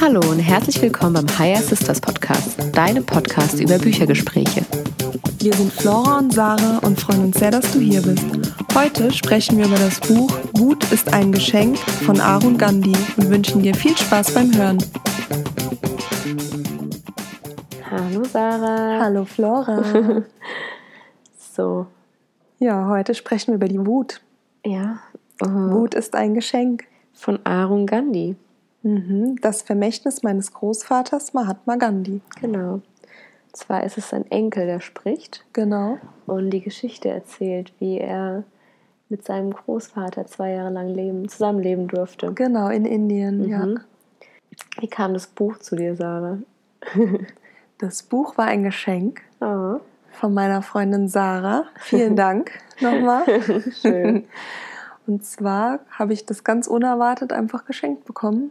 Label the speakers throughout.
Speaker 1: Hallo und herzlich willkommen beim Higher Sisters Podcast, deinem Podcast über Büchergespräche.
Speaker 2: Wir sind Flora und Sarah und freuen uns sehr, dass du hier bist. Heute sprechen wir über das Buch Wut ist ein Geschenk von Arun Gandhi und wünschen dir viel Spaß beim Hören.
Speaker 1: Hallo Sarah.
Speaker 2: Hallo Flora. Ja, heute sprechen wir über die Wut.
Speaker 1: Ja.
Speaker 2: Uh, Wut ist ein Geschenk.
Speaker 1: Von Arun Gandhi.
Speaker 2: Mhm, das Vermächtnis meines Großvaters Mahatma Gandhi.
Speaker 1: Genau. Zwar ist es sein Enkel, der spricht.
Speaker 2: Genau.
Speaker 1: Und die Geschichte erzählt, wie er mit seinem Großvater zwei Jahre lang leben, zusammenleben durfte.
Speaker 2: Genau, in Indien, mhm. ja.
Speaker 1: Wie kam das Buch zu dir, Sarah?
Speaker 2: das Buch war ein Geschenk
Speaker 1: oh.
Speaker 2: von meiner Freundin Sarah. Vielen Dank nochmal.
Speaker 1: Schön.
Speaker 2: Und zwar habe ich das ganz unerwartet einfach geschenkt bekommen.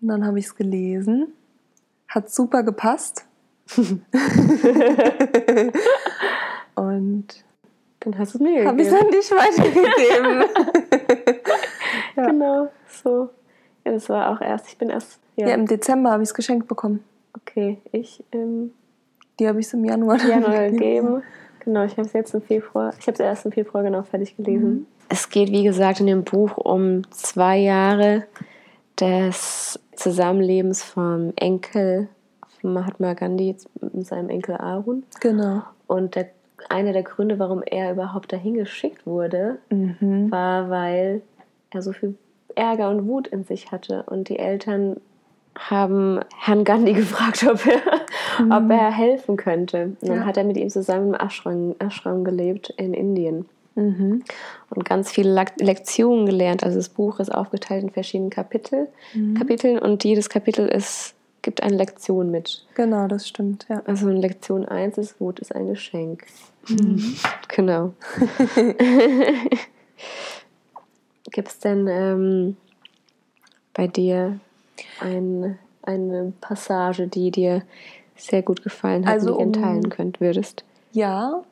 Speaker 2: Und dann habe ich es gelesen. Hat super gepasst. und
Speaker 1: dann hast du es mir.
Speaker 2: Habe ich es an dich weitergegeben.
Speaker 1: ja. Genau, so. Ja, das war auch erst, ich bin erst.
Speaker 2: Ja, ja im Dezember habe ich es geschenkt bekommen.
Speaker 1: Okay, ich. Ähm,
Speaker 2: Die habe ich es im Januar,
Speaker 1: Januar gegeben. Genau, ich habe es jetzt im Februar, ich habe es erst im Februar genau fertig gelesen. Mhm. Es geht, wie gesagt, in dem Buch um zwei Jahre des Zusammenlebens vom Enkel von Mahatma Gandhi mit seinem Enkel Arun.
Speaker 2: Genau.
Speaker 1: Und der, einer der Gründe, warum er überhaupt dahin geschickt wurde,
Speaker 2: mhm.
Speaker 1: war, weil er so viel Ärger und Wut in sich hatte. Und die Eltern haben Herrn Gandhi gefragt, ob er, mhm. ob er helfen könnte. Und dann ja. hat er mit ihm zusammen im Ashram, Ashram gelebt in Indien.
Speaker 2: Mhm.
Speaker 1: Und ganz viele Lektionen gelernt. Also das Buch ist aufgeteilt in verschiedenen Kapitel, mhm. Kapiteln und jedes Kapitel ist, gibt eine Lektion mit.
Speaker 2: Genau, das stimmt, ja.
Speaker 1: Also in Lektion 1 ist Wut ist ein Geschenk. Mhm. Genau. Gibt es denn ähm, bei dir ein, eine Passage, die dir sehr gut gefallen hat
Speaker 2: also,
Speaker 1: und die teilen könnt, würdest?
Speaker 2: Ja.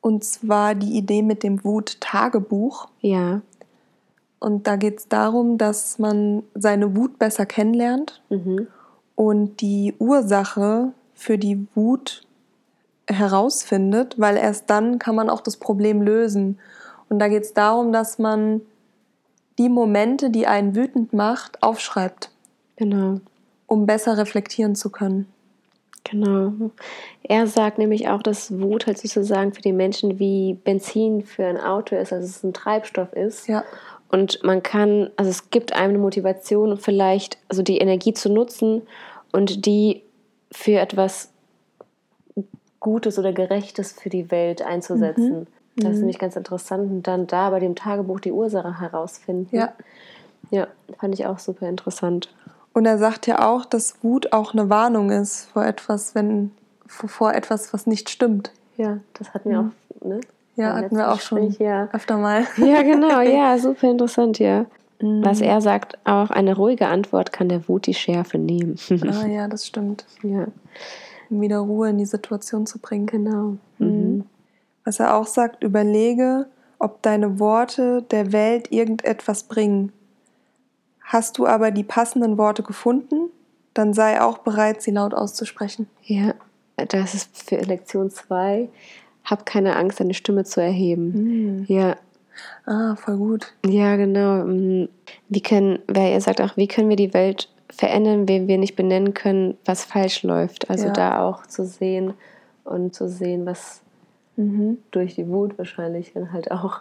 Speaker 2: Und zwar die Idee mit dem Wut-Tagebuch.
Speaker 1: Ja.
Speaker 2: Und da geht es darum, dass man seine Wut besser kennenlernt
Speaker 1: mhm.
Speaker 2: und die Ursache für die Wut herausfindet, weil erst dann kann man auch das Problem lösen. Und da geht es darum, dass man die Momente, die einen wütend macht, aufschreibt.
Speaker 1: Genau.
Speaker 2: Um besser reflektieren zu können.
Speaker 1: Genau. Er sagt nämlich auch, dass Wut halt sozusagen für die Menschen wie Benzin für ein Auto ist, also es ein Treibstoff ist.
Speaker 2: Ja.
Speaker 1: Und man kann, also es gibt einem eine Motivation, vielleicht also die Energie zu nutzen und die für etwas Gutes oder Gerechtes für die Welt einzusetzen. Mhm. Das ist mhm. nämlich ganz interessant. Und dann da bei dem Tagebuch die Ursache herausfinden.
Speaker 2: Ja.
Speaker 1: Ja, fand ich auch super interessant.
Speaker 2: Und er sagt ja auch, dass Wut auch eine Warnung ist vor etwas, wenn vor etwas, was nicht stimmt.
Speaker 1: Ja, das hatten wir mhm. auch, ne?
Speaker 2: Ja, hatten wir auch schon
Speaker 1: ja.
Speaker 2: öfter mal.
Speaker 1: Ja, genau, ja, super interessant, ja. Mhm. Was er sagt, auch eine ruhige Antwort kann der Wut die Schärfe nehmen.
Speaker 2: ah ja, das stimmt.
Speaker 1: Ja.
Speaker 2: Um wieder Ruhe in die Situation zu bringen.
Speaker 1: Genau.
Speaker 2: Mhm. Was er auch sagt, überlege, ob deine Worte der Welt irgendetwas bringen. Hast du aber die passenden Worte gefunden, dann sei auch bereit, sie laut auszusprechen.
Speaker 1: Ja, das ist für Lektion 2. Hab keine Angst, deine Stimme zu erheben.
Speaker 2: Mhm.
Speaker 1: Ja.
Speaker 2: Ah, voll gut.
Speaker 1: Ja, genau. Mhm. Wie können, wer ihr sagt auch, wie können wir die Welt verändern, wenn wir nicht benennen können, was falsch läuft? Also
Speaker 2: Ja.
Speaker 1: da auch zu sehen und zu sehen, was
Speaker 2: Mhm.
Speaker 1: durch die Wut wahrscheinlich dann halt auch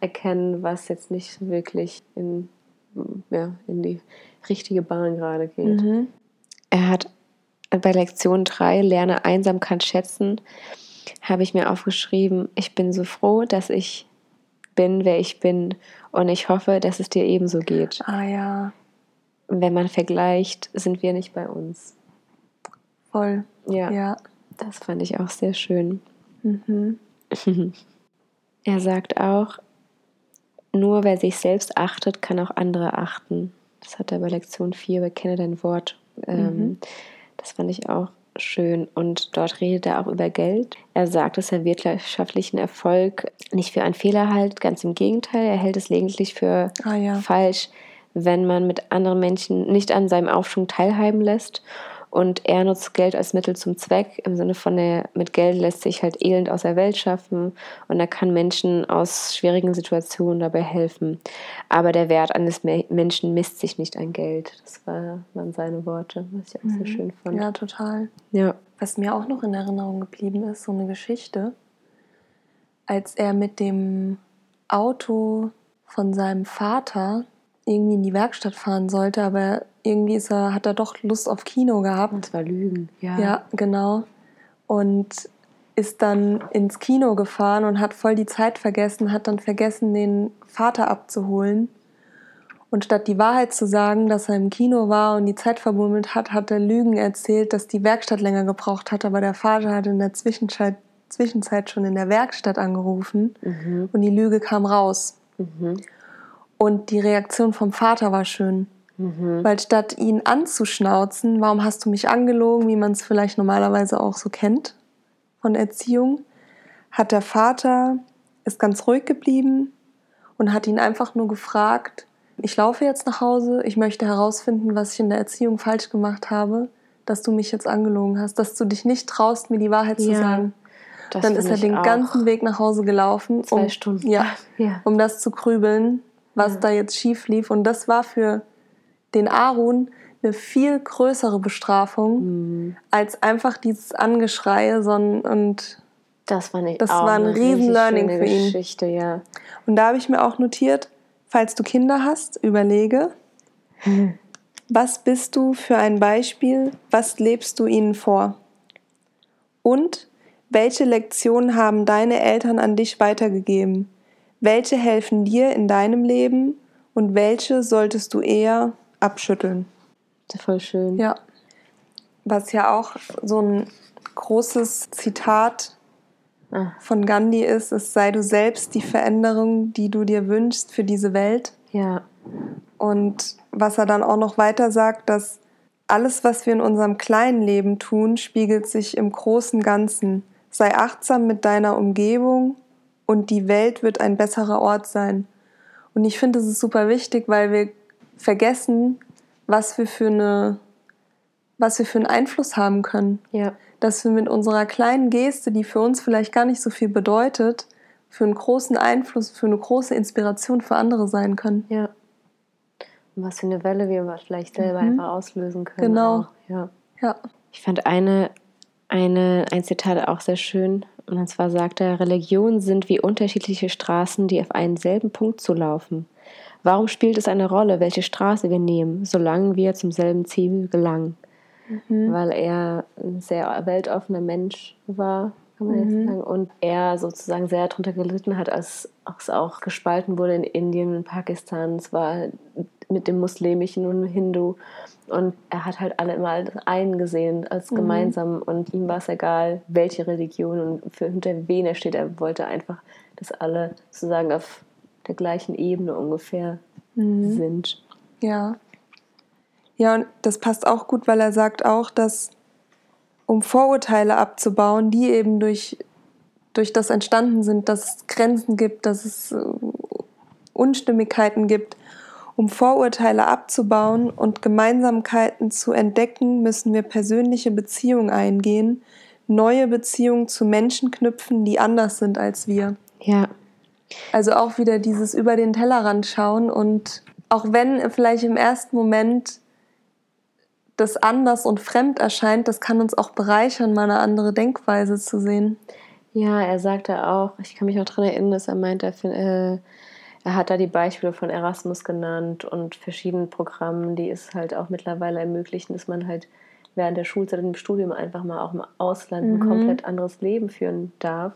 Speaker 1: erkennen, was jetzt nicht wirklich in, ja, in die richtige Bahn gerade geht.
Speaker 2: Mhm.
Speaker 1: Er hat bei Lektion 3, Lerne Einsamkeit schätzen, habe ich mir aufgeschrieben, ich bin so froh, dass ich bin, wer ich bin und ich hoffe, dass es dir ebenso geht.
Speaker 2: Ah ja,
Speaker 1: Wenn man vergleicht, sind wir nicht bei uns.
Speaker 2: voll.
Speaker 1: Ja,
Speaker 2: Ja.
Speaker 1: das fand ich auch sehr schön.
Speaker 2: Mhm.
Speaker 1: Er sagt auch, nur wer sich selbst achtet, kann auch andere achten. Das hat er bei Lektion 4, bekenne dein Wort. Ähm,
Speaker 2: Mhm.
Speaker 1: Das fand ich auch schön. Und dort redet er auch über Geld. Er sagt, dass er wirtschaftlichen Erfolg nicht für einen Fehler hält, ganz im Gegenteil. Er hält es lediglich für
Speaker 2: Ah, ja.
Speaker 1: falsch, wenn man mit anderen Menschen nicht an seinem Aufschwung teilhaben lässt. Und er nutzt Geld als Mittel zum Zweck, im Sinne von, der, mit Geld lässt sich halt Elend aus der Welt schaffen und er kann Menschen aus schwierigen Situationen dabei helfen. Aber der Wert eines Me- Menschen misst sich nicht an Geld. Das war, waren seine Worte, was ich auch sehr schön fand.
Speaker 2: Ja, total.
Speaker 1: Ja.
Speaker 2: Was mir auch noch in Erinnerung geblieben ist, so eine Geschichte, als er mit dem Auto von seinem Vater irgendwie in die Werkstatt fahren sollte, aber irgendwie ist er, hat er doch Lust auf Kino gehabt.
Speaker 1: Und zwar Lügen. Ja.
Speaker 2: Ja, genau. Und ist dann ins Kino gefahren und hat voll die Zeit vergessen, hat dann vergessen, den Vater abzuholen. Und statt die Wahrheit zu sagen, dass er im Kino war und die Zeit verbummelt hat, hat er Lügen erzählt, dass die Werkstatt länger gebraucht hat, aber der Vater hat in der Zwischenzeit, Zwischenzeit schon in der Werkstatt angerufen
Speaker 1: Mhm.
Speaker 2: und die Lüge kam raus.
Speaker 1: Mhm.
Speaker 2: Und die Reaktion vom Vater war schön.
Speaker 1: Mhm.
Speaker 2: Weil statt ihn anzuschnauzen, warum hast du mich angelogen, wie man es vielleicht normalerweise auch so kennt von Erziehung, hat der Vater ist ganz ruhig geblieben und hat ihn einfach nur gefragt, ich laufe jetzt nach Hause, ich möchte herausfinden, was ich in der Erziehung falsch gemacht habe, dass du mich jetzt angelogen hast, dass du dich nicht traust, mir die Wahrheit zu
Speaker 1: Ja,
Speaker 2: sagen.
Speaker 1: Das
Speaker 2: Dann ist er den ganzen Weg nach Hause gelaufen,
Speaker 1: Zwei
Speaker 2: um,
Speaker 1: Stunden.
Speaker 2: Ja,
Speaker 1: Ja.
Speaker 2: um das zu grübeln, was da jetzt schief lief. Und das war für den Arun eine viel größere Bestrafung
Speaker 1: Mhm.
Speaker 2: als einfach dieses Angeschreie, sondern und,
Speaker 1: Das war nicht
Speaker 2: Das
Speaker 1: auch
Speaker 2: war ein riesen Learning für ihn.
Speaker 1: Geschichte, ja.
Speaker 2: und da habe ich mir auch notiert, falls du Kinder hast, überlege, was bist du für ein Beispiel, was lebst du ihnen vor? Und welche Lektionen haben deine Eltern an dich weitergegeben? Welche helfen dir in deinem Leben und welche solltest du eher abschütteln?
Speaker 1: Das ist voll schön.
Speaker 2: Ja. Was ja auch so ein großes Zitat
Speaker 1: Ah,
Speaker 2: von Gandhi ist, es sei du selbst die Veränderung, die du dir wünschst für diese Welt.
Speaker 1: ja.
Speaker 2: Und was er dann auch noch weiter sagt, dass alles, was wir in unserem kleinen Leben tun, spiegelt sich im großen Ganzen. Sei achtsam mit deiner Umgebung und die Welt wird ein besserer Ort sein. Und ich finde, das ist super wichtig, weil wir vergessen, was wir für eine, was wir für einen Einfluss haben können.
Speaker 1: Ja.
Speaker 2: Dass wir mit unserer kleinen Geste, die für uns vielleicht gar nicht so viel bedeutet, für einen großen Einfluss, für eine große Inspiration für andere sein können.
Speaker 1: Ja. Und was für eine Welle wir vielleicht selber
Speaker 2: Mhm.
Speaker 1: einfach auslösen können.
Speaker 2: Genau.
Speaker 1: Auch. Ja.
Speaker 2: Ja.
Speaker 1: Ich fand eine, eine, ein Zitat auch sehr schön. Und zwar sagt er, Religionen sind wie unterschiedliche Straßen, die auf einen selben Punkt zulaufen. Warum spielt es eine Rolle, welche Straße wir nehmen, solange wir zum selben Ziel gelangen?
Speaker 2: Mhm.
Speaker 1: Weil er ein sehr weltoffener Mensch war, kann man jetzt
Speaker 2: Mhm.
Speaker 1: sagen. Und er sozusagen sehr darunter gelitten hat, als es auch gespalten wurde in Indien und Pakistan. Es war mit dem Muslimischen und dem Hindu. Und er hat halt alle immer als einen gesehen, als
Speaker 2: Mhm.
Speaker 1: gemeinsam. Und ihm war es egal, welche Religion und für hinter wen er steht. Er wollte einfach, dass alle sozusagen auf der gleichen Ebene ungefähr
Speaker 2: Mhm.
Speaker 1: sind.
Speaker 2: Ja. Ja, und das passt auch gut, weil er sagt auch, dass um Vorurteile abzubauen, die eben durch, durch das entstanden sind, dass es Grenzen gibt, dass es äh, Unstimmigkeiten gibt, um Vorurteile abzubauen und Gemeinsamkeiten zu entdecken, müssen wir persönliche Beziehungen eingehen, neue Beziehungen zu Menschen knüpfen, die anders sind als wir.
Speaker 1: Ja,
Speaker 2: Also auch wieder dieses über den Tellerrand schauen und auch wenn vielleicht im ersten Moment das anders und fremd erscheint, das kann uns auch bereichern, mal eine andere Denkweise zu sehen.
Speaker 1: Ja, er sagte auch, ich kann mich noch daran erinnern, dass er meinte, er, fin- äh, er hat da die Beispiele von Erasmus genannt und verschiedenen Programmen, die es halt auch mittlerweile ermöglichen, dass man halt während der Schulzeit und im Studium einfach mal auch im Ausland ein
Speaker 2: Mhm.
Speaker 1: komplett anderes Leben führen darf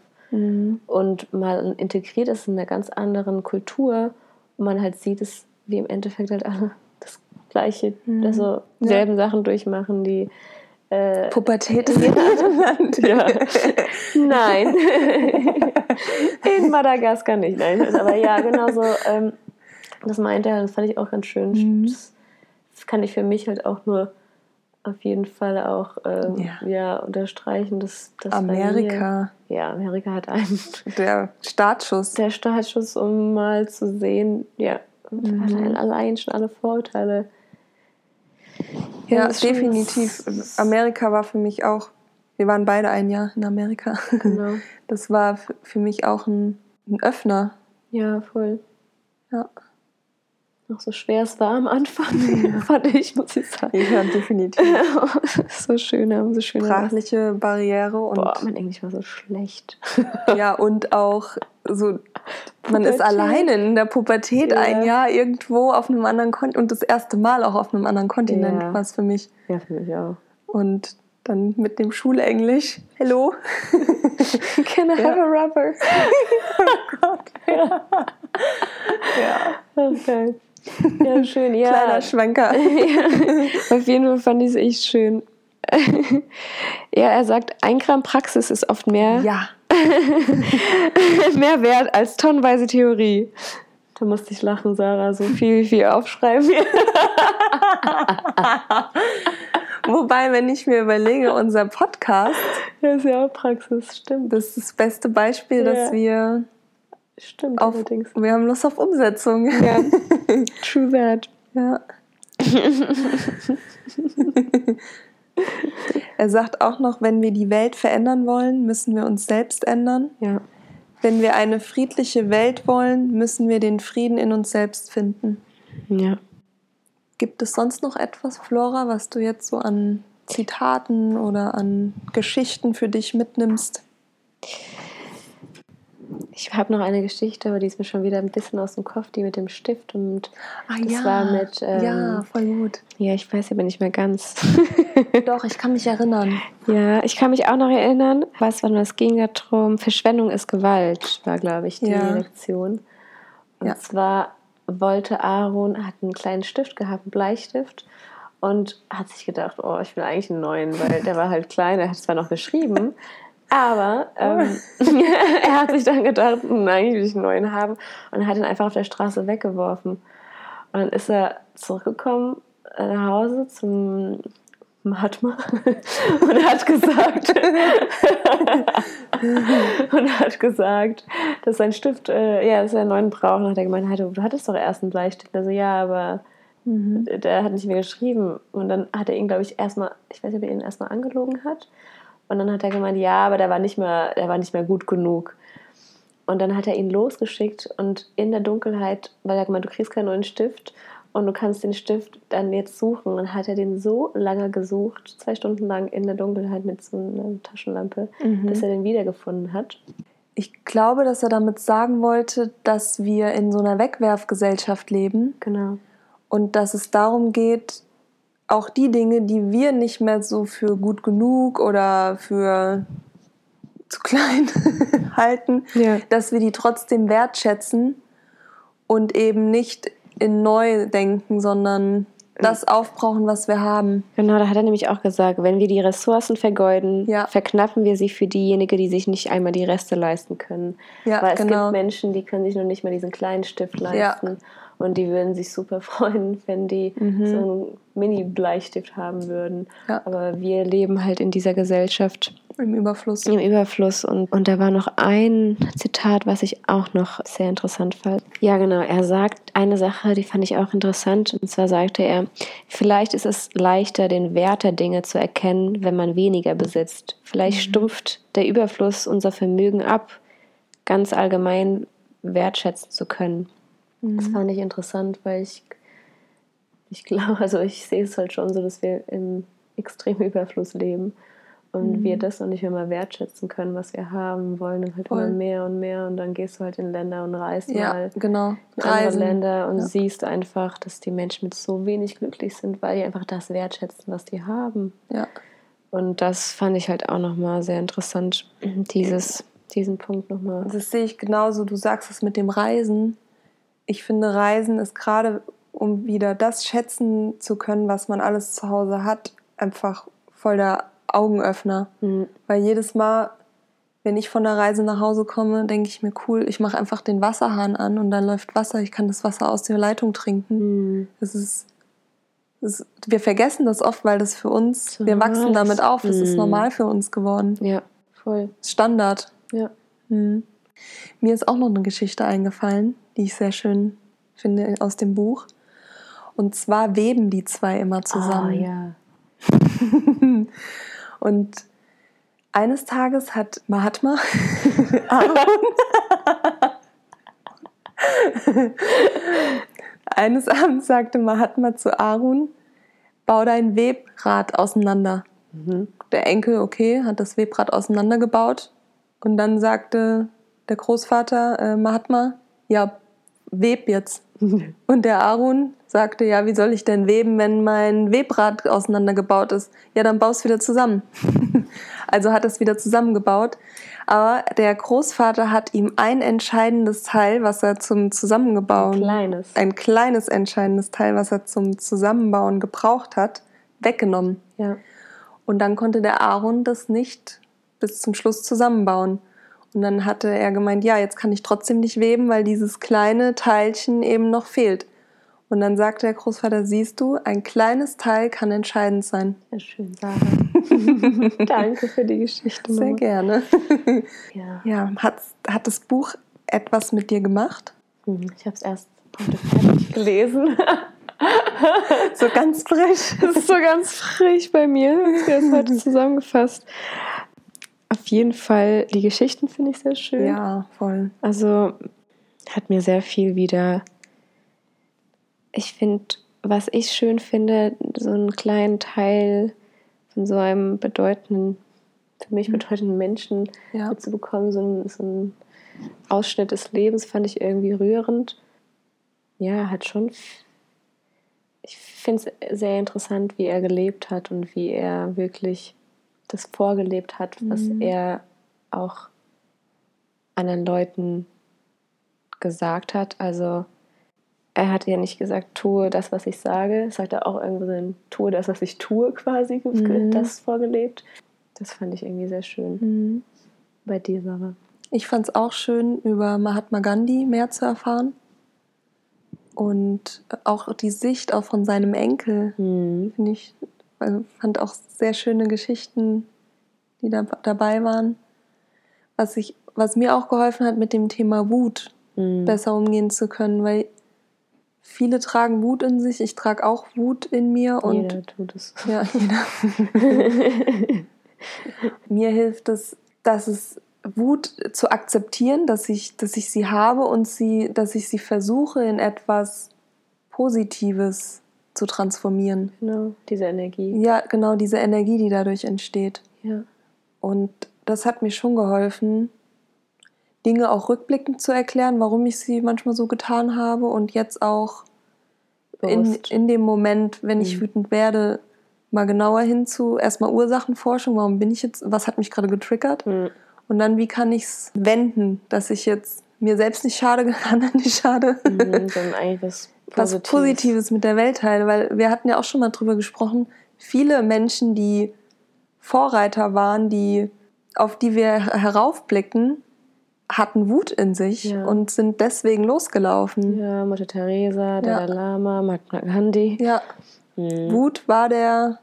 Speaker 1: und mal integriert ist in einer ganz anderen Kultur und man halt sieht, dass wir im Endeffekt halt alle das Gleiche,
Speaker 2: Mhm.
Speaker 1: also
Speaker 2: Ja.
Speaker 1: selben Sachen durchmachen, die äh,
Speaker 2: Pubertät ist Land.
Speaker 1: ja. Nein. In Madagaskar nicht, nein. Aber ja, genau so. Ähm, das meinte er, das fand ich auch ganz schön.
Speaker 2: Mhm.
Speaker 1: Das kann ich für mich halt auch nur auf jeden Fall auch ähm,
Speaker 2: Ja.
Speaker 1: ja. unterstreichen, dass, dass
Speaker 2: Amerika,
Speaker 1: Mir, ja, Amerika hat einen
Speaker 2: der Startschuss.
Speaker 1: der Startschuss, um mal zu sehen, ja,
Speaker 2: Mhm.
Speaker 1: einen allein schon alle Vorteile.
Speaker 2: Ja, definitiv. Amerika war für mich auch, wir waren beide ein Jahr in Amerika.
Speaker 1: Genau.
Speaker 2: Das war für mich auch ein, ein Öffner.
Speaker 1: Ja, voll.
Speaker 2: Ja,
Speaker 1: Noch so schwer es war am Anfang, fand ich, muss ich sagen.
Speaker 2: ja definitiv.
Speaker 1: so schön, haben so schöne
Speaker 2: Sprachliche Barriere und
Speaker 1: Boah, mein Englisch war so schlecht.
Speaker 2: ja und auch so man ist alleine in der Pubertät
Speaker 1: Ja.
Speaker 2: ein Jahr irgendwo auf einem anderen Kontinent und das erste Mal auch auf einem anderen Kontinent
Speaker 1: Ja.
Speaker 2: war es für mich
Speaker 1: Ja, für mich auch.
Speaker 2: und dann mit dem Schulenglisch. Hello.
Speaker 1: Can I have a rubber?
Speaker 2: Ja.
Speaker 1: Okay. Ja, schön. Ja,
Speaker 2: Kleiner Schwenker.
Speaker 1: Auf jeden Fall fand ich es echt schön. ja, er sagt, ein Gramm Praxis ist oft mehr,
Speaker 2: Ja.
Speaker 1: mehr wert als tonnenweise Theorie. Da musste ich lachen, Sarah. So viel, wie viel aufschreiben.
Speaker 2: Wobei, wenn ich mir überlege, unser Podcast,
Speaker 1: das ist ja auch Praxis, stimmt.
Speaker 2: das ist das beste Beispiel, dass
Speaker 1: Ja.
Speaker 2: wir
Speaker 1: Stimmt,
Speaker 2: auf,
Speaker 1: allerdings.
Speaker 2: wir haben Lust auf Umsetzung.
Speaker 1: Ja. True that.
Speaker 2: Ja. er sagt auch noch, wenn wir die Welt verändern wollen, müssen wir uns selbst ändern.
Speaker 1: Ja.
Speaker 2: Wenn wir eine friedliche Welt wollen, müssen wir den Frieden in uns selbst finden.
Speaker 1: Ja.
Speaker 2: Gibt es sonst noch etwas, Flora, was du jetzt so an Zitaten oder an Geschichten für dich mitnimmst?
Speaker 1: Ich habe noch eine Geschichte, aber die ist mir schon wieder ein bisschen aus dem Kopf, die mit dem Stift und
Speaker 2: Ah
Speaker 1: Das war mit, ähm,
Speaker 2: ja, voll gut.
Speaker 1: ja, ich weiß aber nicht mehr ganz.
Speaker 2: Doch, ich kann mich erinnern.
Speaker 1: ja, ich kann mich auch noch erinnern, was war das? Es ging darum, Verschwendung ist Gewalt, war, glaube ich, die
Speaker 2: Ja.
Speaker 1: Lektion. Und
Speaker 2: Ja.
Speaker 1: zwar wollte Aaron, hat einen kleinen Stift gehabt, einen Bleistift, und hat sich gedacht, oh, ich will eigentlich einen neuen, weil der war halt klein, er hat zwar noch geschrieben, aber ähm, er hat sich dann gedacht, hm, eigentlich will ich einen neuen haben und hat ihn einfach auf der Straße weggeworfen. Und dann ist er zurückgekommen äh, nach Hause zum Mahatma und hat gesagt und hat gesagt, dass sein Stift, äh, ja, dass er einen neuen braucht. Und hat er gemeint, hey, du, hattest doch erst einen Bleistift. Also ja, aber der hat nicht mehr geschrieben. Und dann hat er ihn, glaube ich, erstmal, ich weiß nicht, ob er ihn erstmal angelogen hat. Und dann hat er gemeint, ja, aber der war nicht mehr, der war nicht mehr gut genug. Und dann hat er ihn losgeschickt und in der Dunkelheit, weil er gemeint, du kriegst keinen neuen Stift und du kannst den Stift dann jetzt suchen. Und hat er den so lange gesucht, zwei Stunden lang in der Dunkelheit mit so einer Taschenlampe, bis er den wiedergefunden hat.
Speaker 2: Ich glaube, dass er damit sagen wollte, dass wir in so einer Wegwerfgesellschaft leben
Speaker 1: Genau.
Speaker 2: und dass es darum geht, auch die Dinge, die wir nicht mehr so für gut genug oder für zu klein halten,
Speaker 1: Ja.
Speaker 2: dass wir die trotzdem wertschätzen und eben nicht in neu denken, sondern das aufbrauchen, was wir haben.
Speaker 1: Genau, da hat er nämlich auch gesagt, wenn wir die Ressourcen vergeuden,
Speaker 2: Ja.
Speaker 1: verknappen wir sie für diejenigen, die sich nicht einmal die Reste leisten können.
Speaker 2: Ja,
Speaker 1: Weil es
Speaker 2: genau.
Speaker 1: gibt Menschen, die können sich noch nicht mal diesen kleinen Stift leisten. Und die würden sich super freuen, wenn die so einen Mini-Bleistift haben würden.
Speaker 2: Mhm. Ja.
Speaker 1: Aber wir leben halt in dieser Gesellschaft
Speaker 2: Im Überfluss.
Speaker 1: im Überfluss. Und, und da war noch ein Zitat, was ich auch noch sehr interessant fand. Ja, genau. Er sagt eine Sache, die fand ich auch interessant. Und zwar sagte er, vielleicht ist es leichter, den Wert der Dinge zu erkennen, wenn man weniger besitzt. Vielleicht stumpft der Überfluss unser Vermögen ab, ganz allgemein wertschätzen zu können. Das fand ich interessant, weil ich, ich glaube, also ich sehe es halt schon so, dass wir im extremen Überfluss leben und wir das noch nicht mehr mal wertschätzen können, was wir haben, wollen dann halt
Speaker 2: Voll.
Speaker 1: immer mehr und mehr und dann gehst du halt in Länder und reist
Speaker 2: Ja,
Speaker 1: mal
Speaker 2: genau.
Speaker 1: in andere
Speaker 2: Reisen.
Speaker 1: Länder und
Speaker 2: Ja.
Speaker 1: siehst einfach, dass die Menschen mit so wenig glücklich sind, weil die einfach das wertschätzen, was die haben.
Speaker 2: Ja.
Speaker 1: Und das fand ich halt auch nochmal sehr interessant, dieses, diesen Punkt nochmal.
Speaker 2: Das sehe ich genauso. Du sagst es mit dem Reisen. Ich finde, Reisen ist gerade, um wieder das schätzen zu können, was man alles zu Hause hat, einfach voll der Augenöffner.
Speaker 1: Mhm.
Speaker 2: Weil jedes Mal, wenn ich von der Reise nach Hause komme, denke ich mir, cool, ich mache einfach den Wasserhahn an und dann läuft Wasser. Ich kann das Wasser aus der Leitung trinken.
Speaker 1: Mhm.
Speaker 2: Das ist es, wir vergessen das oft, weil das für uns, wir wachsen damit auf, es ist
Speaker 1: Mm.
Speaker 2: normal für uns geworden.
Speaker 1: Ja, voll.
Speaker 2: Standard.
Speaker 1: Ja.
Speaker 2: Hm. Mir ist auch noch eine Geschichte eingefallen, die ich sehr schön finde aus dem Buch. Und zwar weben die zwei immer zusammen.
Speaker 1: Ah, ja.
Speaker 2: Und eines Tages hat Mahatma Aaron eines Abends sagte Mahatma zu Arun, bau dein Webrad auseinander.
Speaker 1: Mhm.
Speaker 2: Der Enkel, okay, hat das Webrad auseinandergebaut. Und dann sagte der Großvater äh, Mahatma, ja, web jetzt. Und der Arun sagte, ja, wie soll ich denn weben, wenn mein Webrad auseinandergebaut ist? Ja, dann baust wieder zusammen. also hat es wieder zusammengebaut. Aber der Großvater hat ihm ein entscheidendes Teil, was er zum Zusammengebauen,
Speaker 1: Kleines.
Speaker 2: ein kleines entscheidendes Teil, was er zum Zusammenbauen gebraucht hat, weggenommen.
Speaker 1: Ja.
Speaker 2: Und dann konnte der Aaron das nicht bis zum Schluss zusammenbauen. Und dann hatte er gemeint, ja, jetzt kann ich trotzdem nicht weben, weil dieses kleine Teilchen eben noch fehlt. Und dann sagte der Großvater, siehst du, ein kleines Teil kann entscheidend sein.
Speaker 1: Sehr schön, Sarah. Danke für die Geschichte.
Speaker 2: Sehr
Speaker 1: Mama.
Speaker 2: gerne.
Speaker 1: Ja.
Speaker 2: Ja, hat, hat das Buch etwas mit dir gemacht?
Speaker 1: Mhm. Ich habe es erst heute fertig gelesen.
Speaker 2: So ganz frisch.
Speaker 1: Das ist so ganz frisch bei mir. Ich habe es heute zusammengefasst. Auf jeden Fall, die Geschichten finde ich sehr schön.
Speaker 2: Ja, voll.
Speaker 1: Also hat mir sehr viel wieder. Ich finde, was ich schön finde, so einen kleinen Teil von so einem bedeutenden, für mich bedeutenden Menschen
Speaker 2: Ja.
Speaker 1: mitzubekommen, so ein, so ein Ausschnitt des Lebens, fand ich irgendwie rührend. Ja, hat schon. Ich finde es sehr interessant, wie er gelebt hat und wie er wirklich das vorgelebt hat, was
Speaker 2: Mhm.
Speaker 1: er auch anderen Leuten gesagt hat. Also er hat ja nicht gesagt, tue das, was ich sage. Es hat auch irgendwo so ein tue das, was ich tue quasi,
Speaker 2: Mhm.
Speaker 1: das vorgelebt. Das fand ich irgendwie sehr schön.
Speaker 2: Mhm.
Speaker 1: Bei dir, Sarah.
Speaker 2: Ich fand es auch schön, über Mahatma Gandhi mehr zu erfahren. Und auch die Sicht auch von seinem Enkel,
Speaker 1: Mhm.
Speaker 2: finde ich, fand auch sehr schöne Geschichten, die da dabei waren. Was, ich, was mir auch geholfen hat, mit dem Thema Wut
Speaker 1: Mhm.
Speaker 2: besser umgehen zu können, weil viele tragen Wut in sich. Ich trage auch Wut in mir und
Speaker 1: Jeder tut es.
Speaker 2: ja, jeder. Mir hilft es, dass es Wut zu akzeptieren, dass ich, dass ich sie habe und sie, dass ich sie versuche in etwas Positives zu transformieren.
Speaker 1: Genau, diese Energie.
Speaker 2: Ja, genau diese Energie, die dadurch entsteht.
Speaker 1: Ja.
Speaker 2: Und das hat mir schon geholfen, Dinge auch rückblickend zu erklären, warum ich sie manchmal so getan habe und jetzt auch in, in dem Moment, wenn ich
Speaker 1: Mhm.
Speaker 2: wütend werde, mal genauer hinzu, erstmal Ursachenforschung, warum bin ich jetzt, was hat mich gerade getriggert?
Speaker 1: Mhm.
Speaker 2: Und dann, wie kann ich es wenden, dass ich jetzt mir selbst nicht schade, anderen nicht schade,
Speaker 1: Mhm, Dann eigentlich was
Speaker 2: was
Speaker 1: Positives.
Speaker 2: Positives mit der Welt teile, weil wir hatten ja auch schon mal drüber gesprochen, viele Menschen, die Vorreiter waren, die, auf die wir heraufblicken, hatten Wut in sich
Speaker 1: Ja.
Speaker 2: und sind deswegen losgelaufen.
Speaker 1: Ja, Mutter Teresa, Dalai Lama, Mahatma Gandhi.
Speaker 2: Ja,
Speaker 1: Mhm.
Speaker 2: Wut war der,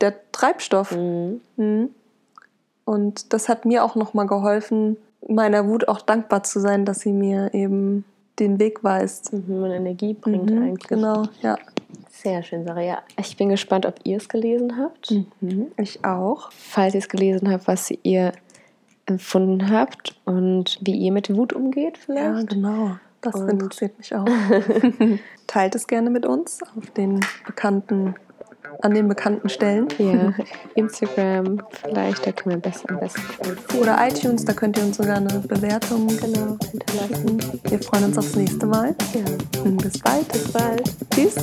Speaker 2: der Treibstoff.
Speaker 1: Mhm.
Speaker 2: Mhm. Und das hat mir auch nochmal geholfen, meiner Wut auch dankbar zu sein, dass sie mir eben den Weg weist.
Speaker 1: Mhm, und Energie bringt
Speaker 2: Mhm,
Speaker 1: eigentlich.
Speaker 2: Genau, ja.
Speaker 1: Sehr schön, Sarah. Ja, ich bin gespannt, ob ihr es gelesen habt.
Speaker 2: Mhm, ich auch.
Speaker 1: Falls ihr es gelesen habt, was ihr empfunden habt und wie ihr mit Wut umgeht vielleicht.
Speaker 2: Ja, genau. Das
Speaker 1: Und-
Speaker 2: interessiert mich auch. Teilt es gerne mit uns auf den bekannten, an den bekannten Stellen.
Speaker 1: Ja, Instagram vielleicht, da können wir besser am besten
Speaker 2: Oder iTunes, da könnt ihr uns sogar eine Bewertung
Speaker 1: genau, hinterlassen.
Speaker 2: Wir freuen uns aufs nächste Mal.
Speaker 1: Ja.
Speaker 2: Und bis bald.
Speaker 1: Bis bald.
Speaker 2: Tschüss.